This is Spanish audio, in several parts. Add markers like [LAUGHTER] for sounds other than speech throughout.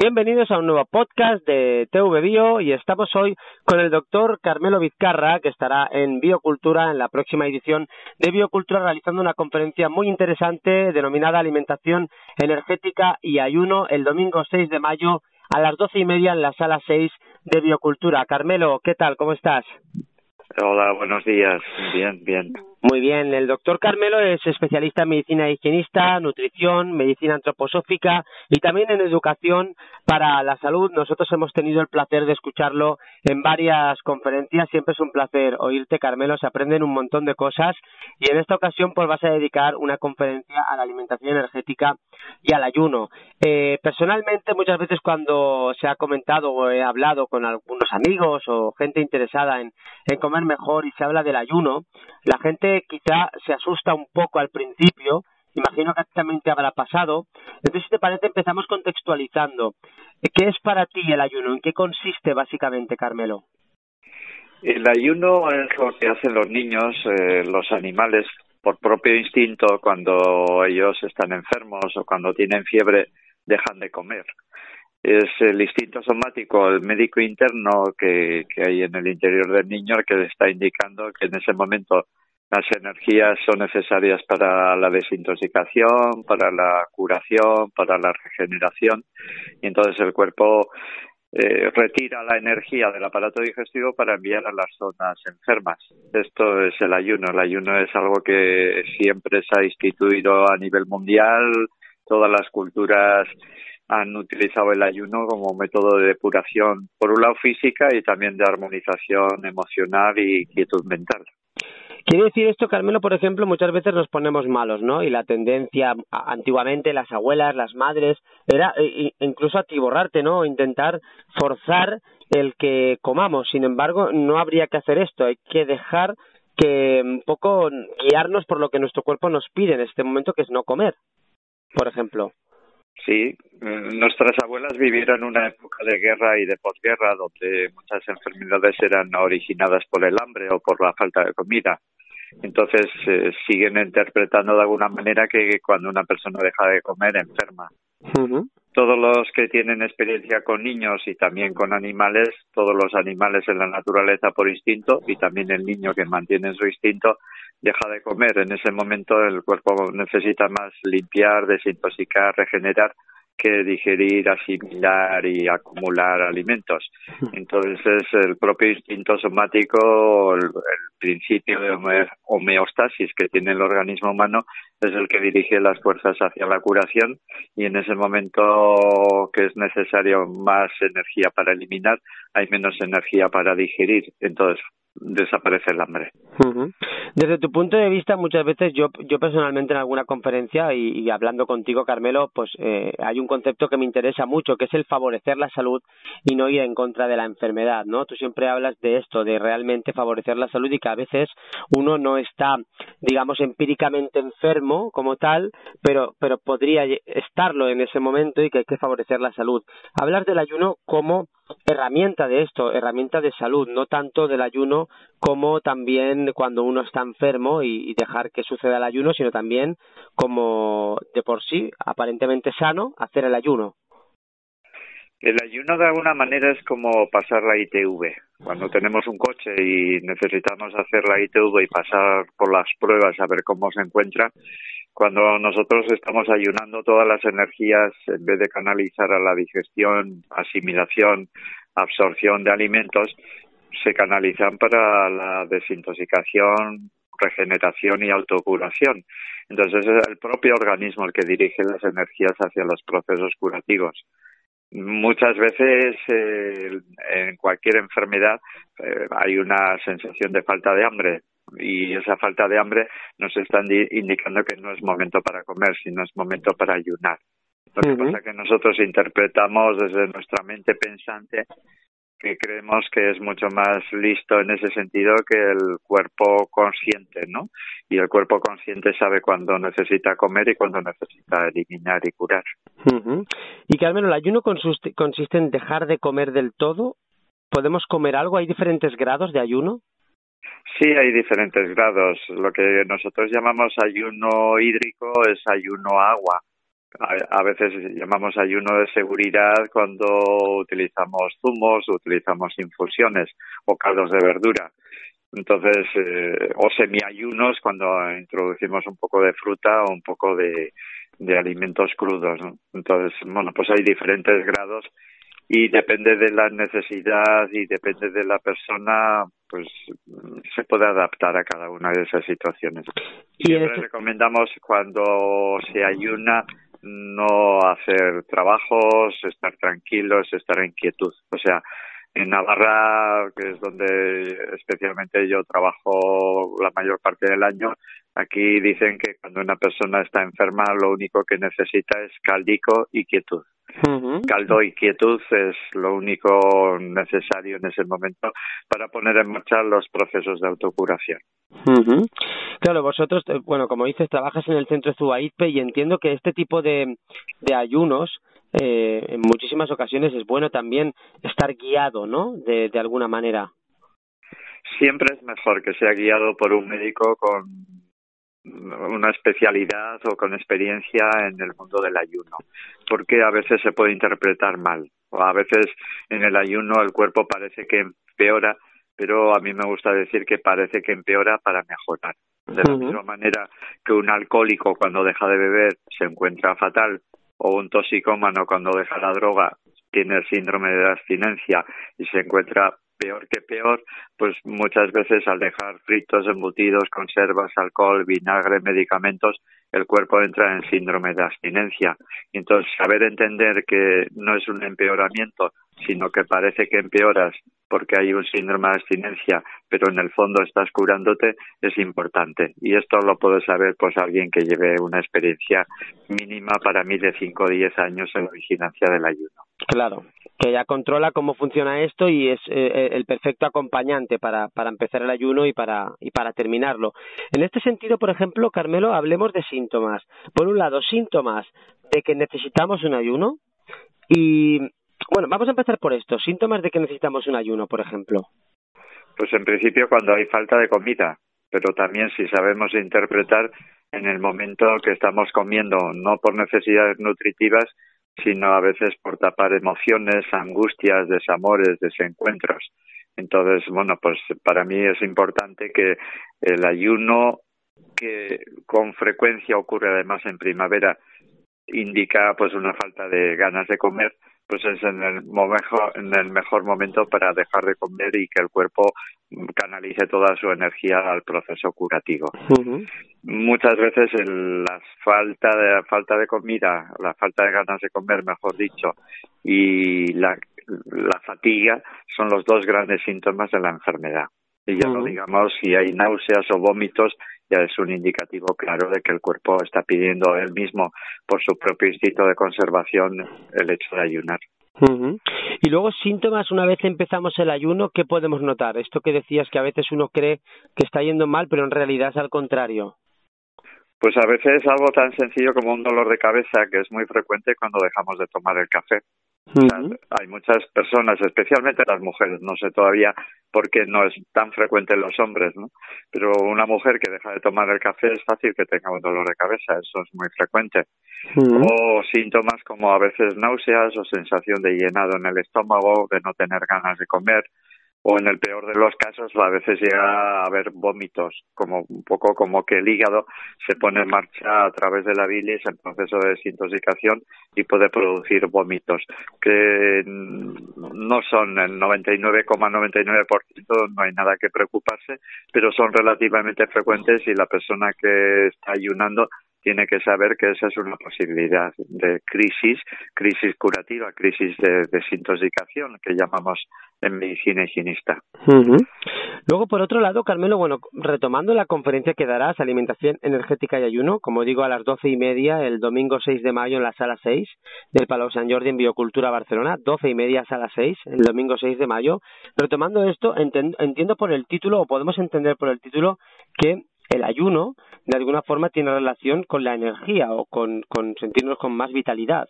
Bienvenidos a un nuevo podcast de TV Bio y estamos hoy con el doctor Carmelo Vizcarra que estará en Biocultura en la próxima edición de Biocultura realizando una conferencia muy interesante denominada Alimentación Energética y Ayuno el domingo 6 de mayo a las doce y media en la sala 6 de Biocultura. Carmelo, ¿qué tal? ¿Cómo estás? Hola, buenos días. Bien, bien. Muy bien, el doctor Carmelo es especialista en medicina higienista, nutrición, medicina antroposófica y también en educación para la salud. Nosotros hemos tenido el placer de escucharlo en varias conferencias. Siempre es un placer oírte, Carmelo. Se aprenden un montón de cosas y en esta ocasión pues vas a dedicar una conferencia a la alimentación energética y al ayuno. Eh, personalmente, muchas veces cuando se ha comentado o he hablado con algunos amigos o gente interesada en, en comer mejor y se habla del ayuno, la gente quizá se asusta un poco al principio, imagino que también habrá pasado. Entonces, si te parece, empezamos contextualizando. ¿Qué es para ti el ayuno? ¿En qué consiste básicamente, Carmelo? El ayuno es lo que hacen los niños, eh, los animales, por propio instinto, cuando ellos están enfermos o cuando tienen fiebre, dejan de comer. Es el instinto somático, el médico interno que, que hay en el interior del niño que le está indicando que en ese momento las energías son necesarias para la desintoxicación, para la curación, para la regeneración y entonces el cuerpo eh, retira la energía del aparato digestivo para enviar a las zonas enfermas. Esto es el ayuno. El ayuno es algo que siempre se ha instituido a nivel mundial. Todas las culturas han utilizado el ayuno como método de depuración, por un lado física y también de armonización emocional y quietud mental. Quiere decir esto, Carmelo, por ejemplo, muchas veces nos ponemos malos, ¿no? Y la tendencia, antiguamente, las abuelas, las madres, era incluso atiborrarte, ¿no? Intentar forzar el que comamos. Sin embargo, no habría que hacer esto. Hay que dejar que un poco guiarnos por lo que nuestro cuerpo nos pide en este momento, que es no comer, por ejemplo. Sí, nuestras abuelas vivieron una época de guerra y de posguerra donde muchas enfermedades eran originadas por el hambre o por la falta de comida. Entonces eh, siguen interpretando de alguna manera que cuando una persona deja de comer enferma. Todos los que tienen experiencia con niños y también con animales, todos los animales en la naturaleza por instinto y también el niño que mantiene su instinto deja de comer. En ese momento el cuerpo necesita más limpiar, desintoxicar, regenerar que digerir, asimilar y acumular alimentos. [LAUGHS] Entonces, el propio instinto somático, el, principio de homeostasis que tiene el organismo humano, es el que dirige las fuerzas hacia la curación y en ese momento que es necesario más energía para eliminar, hay menos energía para digerir. Entonces, desaparece el hambre. Desde tu punto de vista, muchas veces yo, yo personalmente en alguna conferencia y, hablando contigo, Carmelo, pues eh, hay un concepto que me interesa mucho, que es el favorecer la salud y no ir en contra de la enfermedad, ¿no? Tú siempre hablas de esto, de realmente favorecer la salud y que a veces uno no está, digamos, empíricamente enfermo como tal, pero, pero podría estarlo en ese momento y que hay que favorecer la salud. Hablar del ayuno como herramienta de esto, herramienta de salud, no tanto del ayuno como también cuando uno está enfermo y, dejar que suceda el ayuno, sino también como de por sí, aparentemente sano, hacer el ayuno. El ayuno de alguna manera es como pasar la ITV. Cuando tenemos un coche y necesitamos hacer la ITV y pasar por las pruebas a ver cómo se encuentra, cuando nosotros estamos ayunando todas las energías, en vez de canalizar a la digestión, asimilación, absorción de alimentos, se canalizan para la desintoxicación, regeneración y autocuración. Entonces es el propio organismo el que dirige las energías hacia los procesos curativos. Muchas veces eh, en cualquier enfermedad eh, hay una sensación de falta de hambre, y esa falta de hambre nos están indicando que no es momento para comer, sino es momento para ayunar. Lo que pasa es que nosotros interpretamos desde nuestra mente pensante que creemos que es mucho más listo en ese sentido que el cuerpo consciente, ¿no? Y el cuerpo consciente sabe cuándo necesita comer y cuándo necesita eliminar y curar. Y que al menos el ayuno consiste en dejar de comer del todo. ¿Podemos comer algo? ¿Hay diferentes grados de ayuno? Sí, hay diferentes grados. Lo que nosotros llamamos ayuno hídrico es ayuno agua a, veces llamamos ayuno de seguridad cuando utilizamos zumos, utilizamos infusiones o caldos de verdura. Entonces, eh, o semiayunos cuando introducimos un poco de fruta o un poco de, de alimentos crudos. Entonces, bueno, pues hay diferentes grados y depende de la necesidad y depende de la persona, pues se puede adaptar a cada una de esas situaciones. Siempre recomendamos cuando se ayuna no hacer trabajos, estar tranquilos, estar en quietud. O sea, en Navarra, que es donde especialmente yo trabajo la mayor parte del año, aquí dicen que cuando una persona está enferma lo único que necesita es caldico y quietud. Caldo y quietud es lo único necesario en ese momento para poner en marcha los procesos de autocuración. Claro, vosotros, eh, bueno, como dices, trabajas en el centro Zubaitpe y entiendo que este tipo de, de ayunos eh, en muchísimas ocasiones es bueno también estar guiado, ¿no? De, de alguna manera. Siempre es mejor que sea guiado por un médico con una especialidad o con experiencia en el mundo del ayuno, porque a veces se puede interpretar mal, o a veces en el ayuno el cuerpo parece que empeora, pero a mí me gusta decir que parece que empeora para mejorar. De la misma manera que un alcohólico cuando deja de beber se encuentra fatal, o un toxicómano cuando deja la droga tiene el síndrome de abstinencia y se encuentra peor que peor, pues muchas veces al dejar fritos, embutidos, conservas, alcohol, vinagre, medicamentos, el cuerpo entra en síndrome de abstinencia. Entonces, saber entender que no es un empeoramiento, sino que parece que empeoras porque hay un síndrome de abstinencia, pero en el fondo estás curándote, es importante. Y esto lo puede saber pues alguien que lleve una experiencia mínima para mí de 5 o 10 años en la vigilancia del ayuno. Claro, que ya controla cómo funciona esto y es eh, eh, el perfecto acompañante para, para empezar el ayuno y para, y para terminarlo. En este sentido, por ejemplo, Carmelo, hablemos de síntomas. Por un lado, síntomas de que necesitamos un ayuno y bueno, vamos a empezar por esto. Síntomas de que necesitamos un ayuno, por ejemplo. Pues en principio cuando hay falta de comida, pero también si sabemos interpretar en el momento que estamos comiendo, no por necesidades nutritivas, sino a veces por tapar emociones, angustias, desamores, desencuentros. Entonces, bueno, pues para mí es importante que el ayuno, que con frecuencia ocurre además en primavera, indica pues una falta de ganas de comer, pues es en el, mejor, en el mejor momento para dejar de comer y que el cuerpo canalice toda su energía al proceso curativo. Muchas veces la falta de falta de comida, la falta de ganas de comer, mejor dicho, y la, la fatiga son los dos grandes síntomas de la enfermedad. Y ya no digamos si hay náuseas o vómitos, ya es un indicativo claro de que el cuerpo está pidiendo él mismo por su propio instinto de conservación el hecho de ayunar. Y luego síntomas, una vez empezamos el ayuno, ¿qué podemos notar? Esto que decías que a veces uno cree que está yendo mal, pero en realidad es al contrario. Pues a veces algo tan sencillo como un dolor de cabeza, que es muy frecuente cuando dejamos de tomar el café. Hay muchas personas, especialmente las mujeres, no sé todavía por qué no es tan frecuente en los hombres, ¿no? Pero una mujer que deja de tomar el café es fácil que tenga un dolor de cabeza, eso es muy frecuente. O síntomas como a veces náuseas o sensación de llenado en el estómago, de no tener ganas de comer, o en el peor de los casos a veces llega a haber vómitos, como un poco como que el hígado se pone en marcha a través de la bilis en proceso de desintoxicación y puede producir vómitos, que no son el 99,99%, no hay nada que preocuparse, pero son relativamente frecuentes y la persona que está ayunando tiene que saber que esa es una posibilidad de crisis, crisis curativa, crisis de desintoxicación que llamamos en medicina higienista. Luego, por otro lado, Carmelo, bueno, retomando la conferencia que darás, Alimentación Energética y Ayuno, como digo, a las doce y media, el domingo 6 de mayo en la sala 6 del Palau San Jordi en Biocultura Barcelona, doce y media, sala 6, el domingo 6 de mayo. Retomando esto, entiendo por el título, o podemos entender por el título, que el ayuno, de alguna forma, tiene relación con la energía o con, sentirnos con más vitalidad.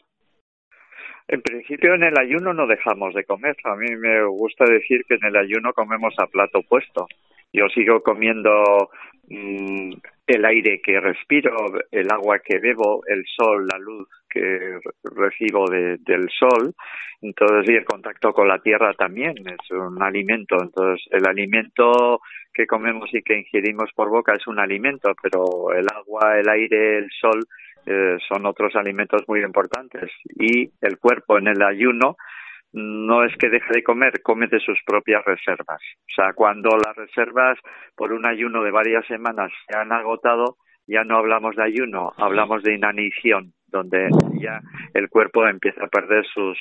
En principio en el ayuno no dejamos de comer. A mí me gusta decir que en el ayuno comemos a plato puesto. Yo sigo comiendo mm, el aire que respiro, el agua que bebo, el sol, la luz que recibo del sol, entonces y el contacto con la tierra también es un alimento, entonces el alimento que comemos y que ingerimos por boca es un alimento, pero el agua, el aire, el sol eh, son otros alimentos muy importantes. Y el cuerpo en el ayuno no es que deje de comer, come de sus propias reservas. O sea, cuando las reservas por un ayuno de varias semanas se han agotado, ya no hablamos de ayuno, hablamos de inanición, donde ya el cuerpo empieza a perder sus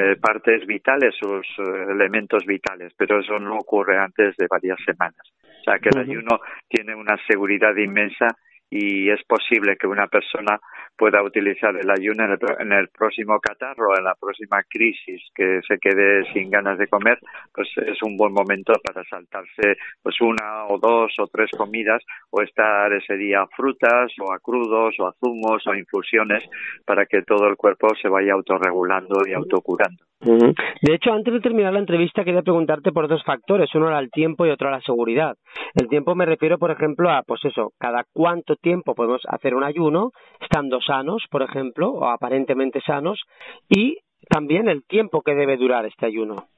eh, partes vitales, sus eh, elementos vitales, pero eso no ocurre antes de varias semanas. O sea, que el ayuno tiene una seguridad inmensa y es posible que una persona pueda utilizar el ayuno en el, próximo catarro, en la próxima crisis que se quede sin ganas de comer, pues es un buen momento para saltarse pues una o dos o tres comidas o estar ese día a frutas o a crudos o a zumos o infusiones para que todo el cuerpo se vaya autorregulando y autocurando. De hecho, antes de terminar la entrevista, quería preguntarte por dos factores. Uno era el tiempo y otro la seguridad. El tiempo me refiero, por ejemplo, a, pues eso, cada cuánto tiempo podemos hacer un ayuno, estando sanos, por ejemplo, o aparentemente sanos, y también el tiempo que debe durar este ayuno.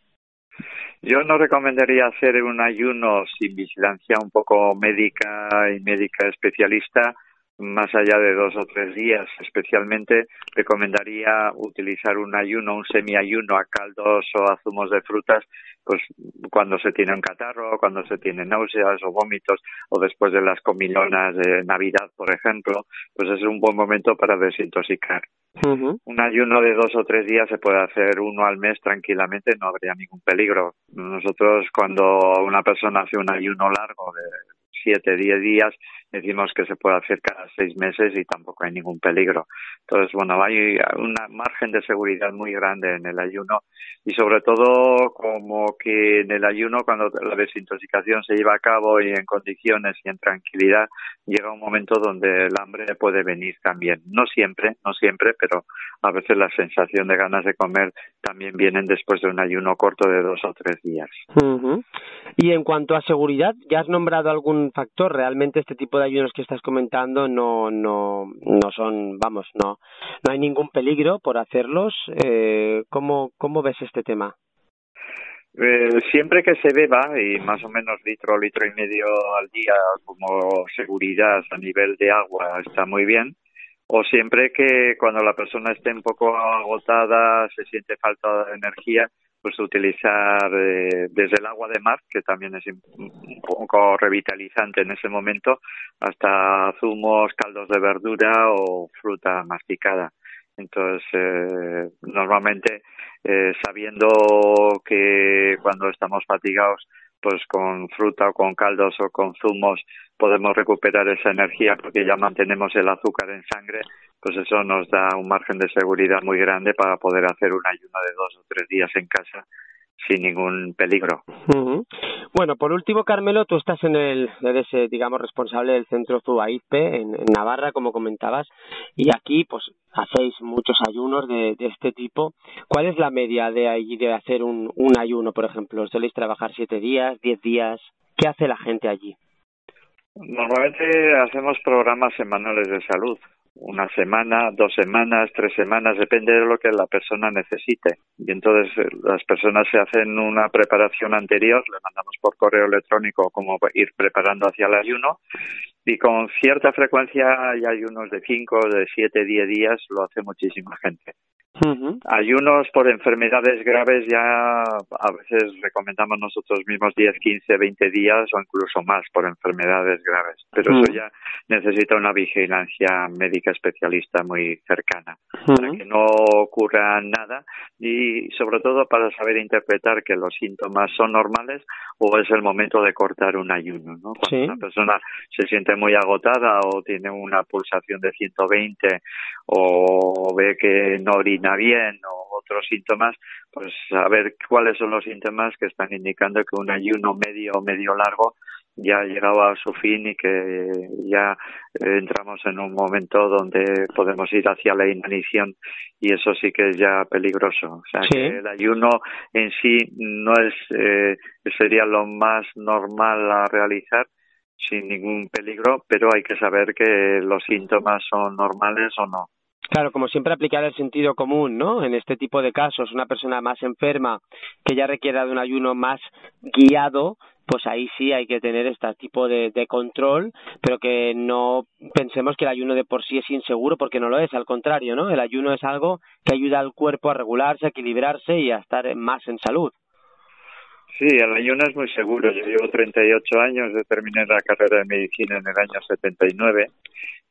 Yo no recomendaría hacer un ayuno sin vigilancia un poco médica y médica especialista más allá de dos o tres días. Especialmente recomendaría utilizar un ayuno, un semiayuno a caldos o a zumos de frutas, pues cuando se tiene un catarro, cuando se tiene náuseas o vómitos, o después de las comilonas de Navidad, por ejemplo, pues es un buen momento para desintoxicar. Un ayuno de dos o tres días se puede hacer uno al mes tranquilamente, no habría ningún peligro. Nosotros cuando una persona hace un ayuno largo de siete, diez días, decimos que se puede hacer cada seis meses y tampoco hay ningún peligro. Entonces, bueno, hay un margen de seguridad muy grande en el ayuno y sobre todo como que en el ayuno cuando la desintoxicación se lleva a cabo y en condiciones y en tranquilidad llega un momento donde el hambre puede venir también. No siempre, no siempre, pero a veces la sensación de ganas de comer también vienen después de un ayuno corto de dos o tres días. Y en cuanto a seguridad, ¿ya has nombrado algún factor? Realmente este tipo de ayunos que estás comentando no, no, no son, vamos, no, no hay ningún peligro por hacerlos. Eh, ¿cómo, ¿Cómo ves este tema? Eh, siempre que se beba, y más o menos litro, litro y medio al día como seguridad a nivel de agua está muy bien, o siempre que cuando la persona esté un poco agotada, se siente falta de energía, pues utilizar eh, desde el agua de mar, que también es un poco revitalizante en ese momento, hasta zumos, caldos de verdura o fruta masticada. Entonces, eh, normalmente, eh, sabiendo que cuando estamos fatigados, pues con fruta o con caldos o con zumos podemos recuperar esa energía porque ya mantenemos el azúcar en sangre, pues eso nos da un margen de seguridad muy grande para poder hacer un ayuno de dos o tres días en casa sin ningún peligro. Bueno, por último, Carmelo, tú estás en el, eres, eh, digamos, responsable del centro Zuaipe en, en, Navarra, como comentabas, y aquí, pues, hacéis muchos ayunos de, de este tipo. ¿Cuál es la media de allí de hacer un, un ayuno, por ejemplo? ¿Soléis trabajar siete días, diez días? ¿Qué hace la gente allí? Normalmente hacemos programas semanales de salud una semana, dos semanas, tres semanas, depende de lo que la persona necesite. Y entonces eh, las personas se hacen una preparación anterior, le mandamos por correo electrónico cómo ir preparando hacia el ayuno y con cierta frecuencia hay ayunos de cinco, de siete, diez días, lo hace muchísima gente. Ayunos por enfermedades graves ya a veces recomendamos nosotros mismos 10, 15, 20 días o incluso más por enfermedades graves, pero eso ya necesita una vigilancia médica especialista muy cercana para que no ocurra nada y sobre todo para saber interpretar que los síntomas son normales o es el momento de cortar un ayuno. ¿no? Cuando una persona se siente muy agotada o tiene una pulsación de 120 o ve que no orina bien o otros síntomas, pues a ver cuáles son los síntomas que están indicando que un ayuno medio o medio largo ya ha llegado a su fin y que ya entramos en un momento donde podemos ir hacia la inanición y eso sí que es ya peligroso. O sea, que el ayuno en sí no es, eh, sería lo más normal a realizar sin ningún peligro, pero hay que saber que los síntomas son normales o no. Claro, como siempre aplicar el sentido común, ¿no? En este tipo de casos, una persona más enferma que ya requiera de un ayuno más guiado, pues ahí sí hay que tener este tipo de, control, pero que no pensemos que el ayuno de por sí es inseguro, porque no lo es, al contrario, ¿no? El ayuno es algo que ayuda al cuerpo a regularse, a equilibrarse y a estar más en salud. Sí, el ayuno es muy seguro. Yo llevo 38 años, terminé la carrera de medicina en el año 79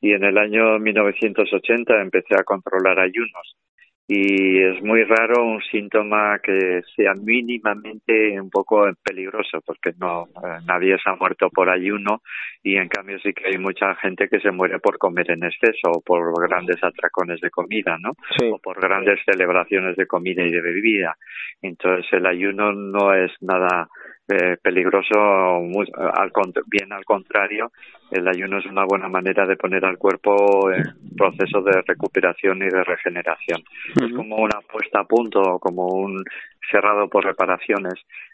y en el año 1980 empecé a controlar ayunos y es muy raro un síntoma que sea mínimamente un poco peligroso porque no eh, nadie se ha muerto por ayuno y en cambio sí que hay mucha gente que se muere por comer en exceso o por grandes atracones de comida, ¿no? O por grandes celebraciones de comida y de bebida. Entonces el ayuno no es nada eh, peligroso, bien al contrario, el ayuno es una buena manera de poner al cuerpo en proceso de recuperación y de regeneración. Es como una puesta a punto, como un cerrado por reparaciones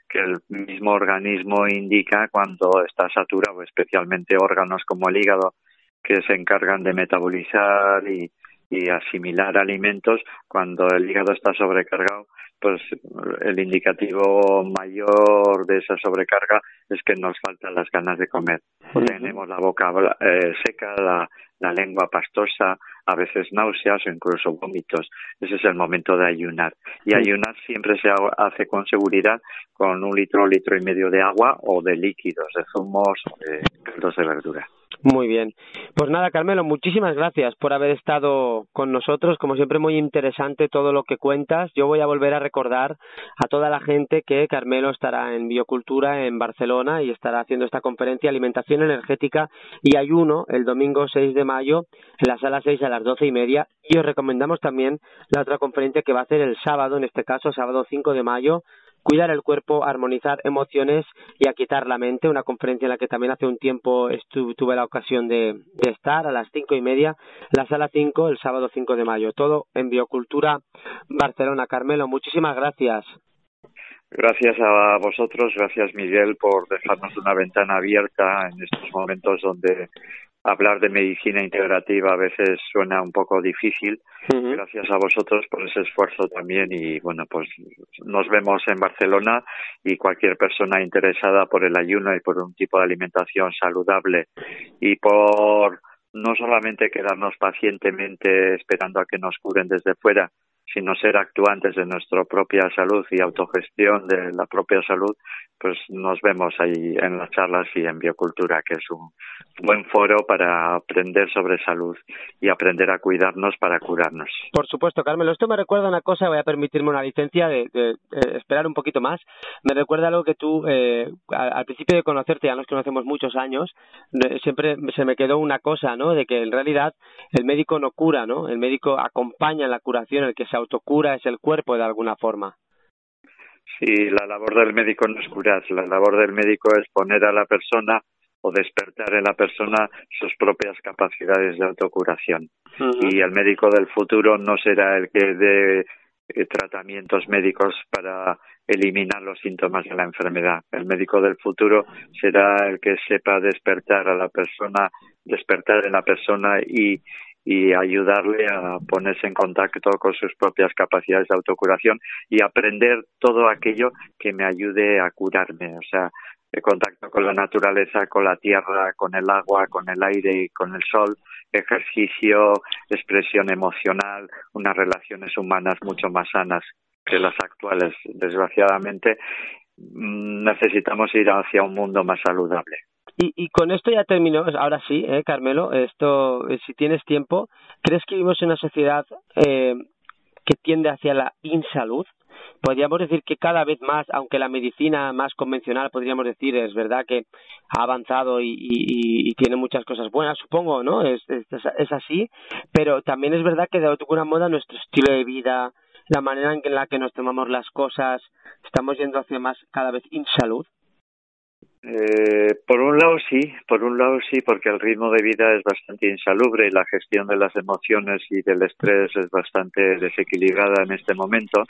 que el mismo organismo indica cuando está saturado, especialmente órganos como el hígado que se encargan de metabolizar y, y asimilar alimentos, cuando el hígado está sobrecargado, pues el indicativo mayor de esa sobrecarga es que nos faltan las ganas de comer. Tenemos la boca eh, seca, la, la lengua pastosa, a veces náuseas o incluso vómitos. Ese es el momento de ayunar. Y ayunar siempre se hace con seguridad con un litro, litro y medio de agua o de líquidos, de zumos o de caldos de verdura. Muy bien. Pues nada, Carmelo, muchísimas gracias por haber estado con nosotros. Como siempre, muy interesante todo lo que cuentas. Yo voy a volver a recordar a toda la gente que Carmelo estará en Biocultura en Barcelona y estará haciendo esta conferencia Alimentación Energética y Ayuno el domingo 6 de mayo en la sala 6 a las doce y media. Y os recomendamos también la otra conferencia que va a hacer el sábado, en este caso, sábado 5 de mayo, cuidar el cuerpo, armonizar emociones y a quitar la mente, una conferencia en la que también hace un tiempo tuve la ocasión de, estar a las cinco y media, la sala cinco, el sábado 5 de mayo. Todo en Biocultura Barcelona. Carmelo, muchísimas gracias. Gracias a vosotros, gracias Miguel por dejarnos una ventana abierta en estos momentos donde hablar de medicina integrativa a veces suena un poco difícil. Gracias a vosotros por ese esfuerzo también y bueno, pues nos vemos en Barcelona y cualquier persona interesada por el ayuno y por un tipo de alimentación saludable y por no solamente quedarnos pacientemente esperando a que nos curen desde fuera, sino ser actuantes de nuestra propia salud y autogestión de la propia salud, pues nos vemos ahí en las charlas y en biocultura, que es un buen foro para aprender sobre salud y aprender a cuidarnos para curarnos. Por supuesto, Carmelo. Esto me recuerda una cosa, voy a permitirme una licencia de, esperar un poquito más. Me recuerda algo que tú, eh, al, principio de conocerte, ya nos conocemos muchos años, siempre se me quedó una cosa, ¿no? De que en realidad el médico no cura, ¿no? El médico acompaña la curación, el que se autocura es el cuerpo de alguna forma. Sí, la labor del médico no es curar, la labor del médico es poner a la persona o despertar en la persona sus propias capacidades de autocuración. Y el médico del futuro no será el que dé eh, tratamientos médicos para eliminar los síntomas de la enfermedad. El médico del futuro será el que sepa despertar a la persona, despertar en la persona y, y ayudarle a ponerse en contacto con sus propias capacidades de autocuración y aprender todo aquello que me ayude a curarme, o sea, el contacto con la naturaleza, con la tierra, con el agua, con el aire y con el sol ejercicio, expresión emocional, unas relaciones humanas mucho más sanas que las actuales. Desgraciadamente, mm, necesitamos ir hacia un mundo más saludable. Y, y con esto ya termino, ahora sí, ¿eh, Carmelo, esto, eh, si tienes tiempo, ¿crees que vivimos en una sociedad eh, que tiende hacia la insalud? podríamos decir que cada vez más, aunque la medicina más convencional, podríamos decir, es verdad que ha avanzado y, y, tiene muchas cosas buenas, supongo, ¿no? Es, es, es, así, pero también es verdad que de alguna moda nuestro estilo de vida, la manera en la que nos tomamos las cosas, estamos yendo hacia más cada vez insalud. Eh, por un lado sí, por un lado sí, porque el ritmo de vida es bastante insalubre y la gestión de las emociones y del estrés es bastante desequilibrada en este momento.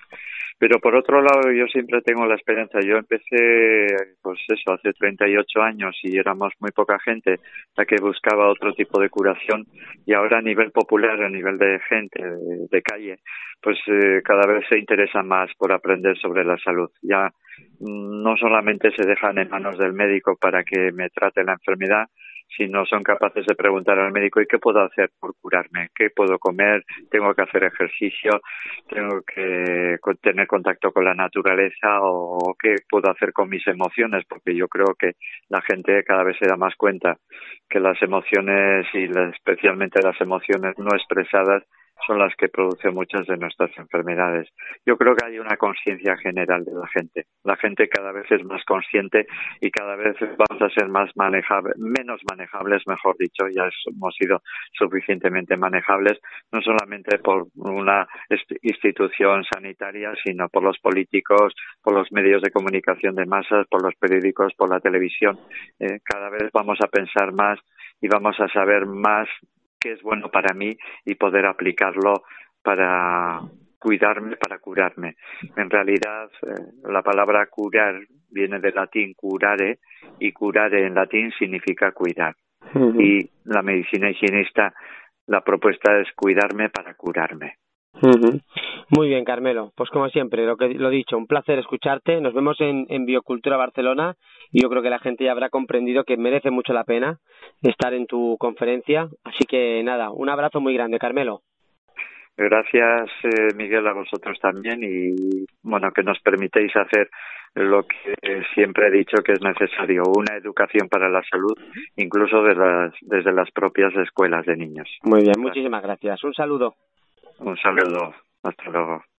Pero por otro lado yo siempre tengo la esperanza. Yo empecé, pues eso, hace 38 años y éramos muy poca gente la que buscaba otro tipo de curación y ahora a nivel popular, a nivel de gente, de, calle, pues eh, cada vez se interesa más por aprender sobre la salud. Ya no solamente se dejan en manos del médico para que me trate la enfermedad, si no son capaces de preguntar al médico ¿y qué puedo hacer por curarme? ¿Qué puedo comer? ¿Tengo que hacer ejercicio? ¿Tengo que tener contacto con la naturaleza? ¿O qué puedo hacer con mis emociones? Porque yo creo que la gente cada vez se da más cuenta que las emociones y especialmente las emociones no expresadas son las que producen muchas de nuestras enfermedades. Yo creo que hay una conciencia general de la gente. La gente cada vez es más consciente y cada vez vamos a ser más manejables, menos manejables, mejor dicho, ya hemos sido suficientemente manejables, no solamente por una institución sanitaria, sino por los políticos, por los medios de comunicación de masas, por los periódicos, por la televisión. Eh, cada vez vamos a pensar más y vamos a saber más qué es bueno para mí y poder aplicarlo para cuidarme, para curarme. En realidad, eh, la palabra curar viene del latín curare y curare en latín significa cuidar. Y la medicina higienista, la propuesta es cuidarme para curarme. Muy bien, Carmelo. Pues como siempre, lo que lo dicho, un placer escucharte. Nos vemos en, en Biocultura Barcelona y yo creo que la gente ya habrá comprendido que merece mucho la pena estar en tu conferencia. Así que nada, un abrazo muy grande, Carmelo. Gracias, eh, Miguel, a vosotros también y bueno, que nos permitéis hacer lo que siempre he dicho que es necesario, una educación para la salud, incluso de las, desde las propias escuelas de niños. Muy bien, muchísimas gracias. Un saludo. Un saludo. Hasta luego.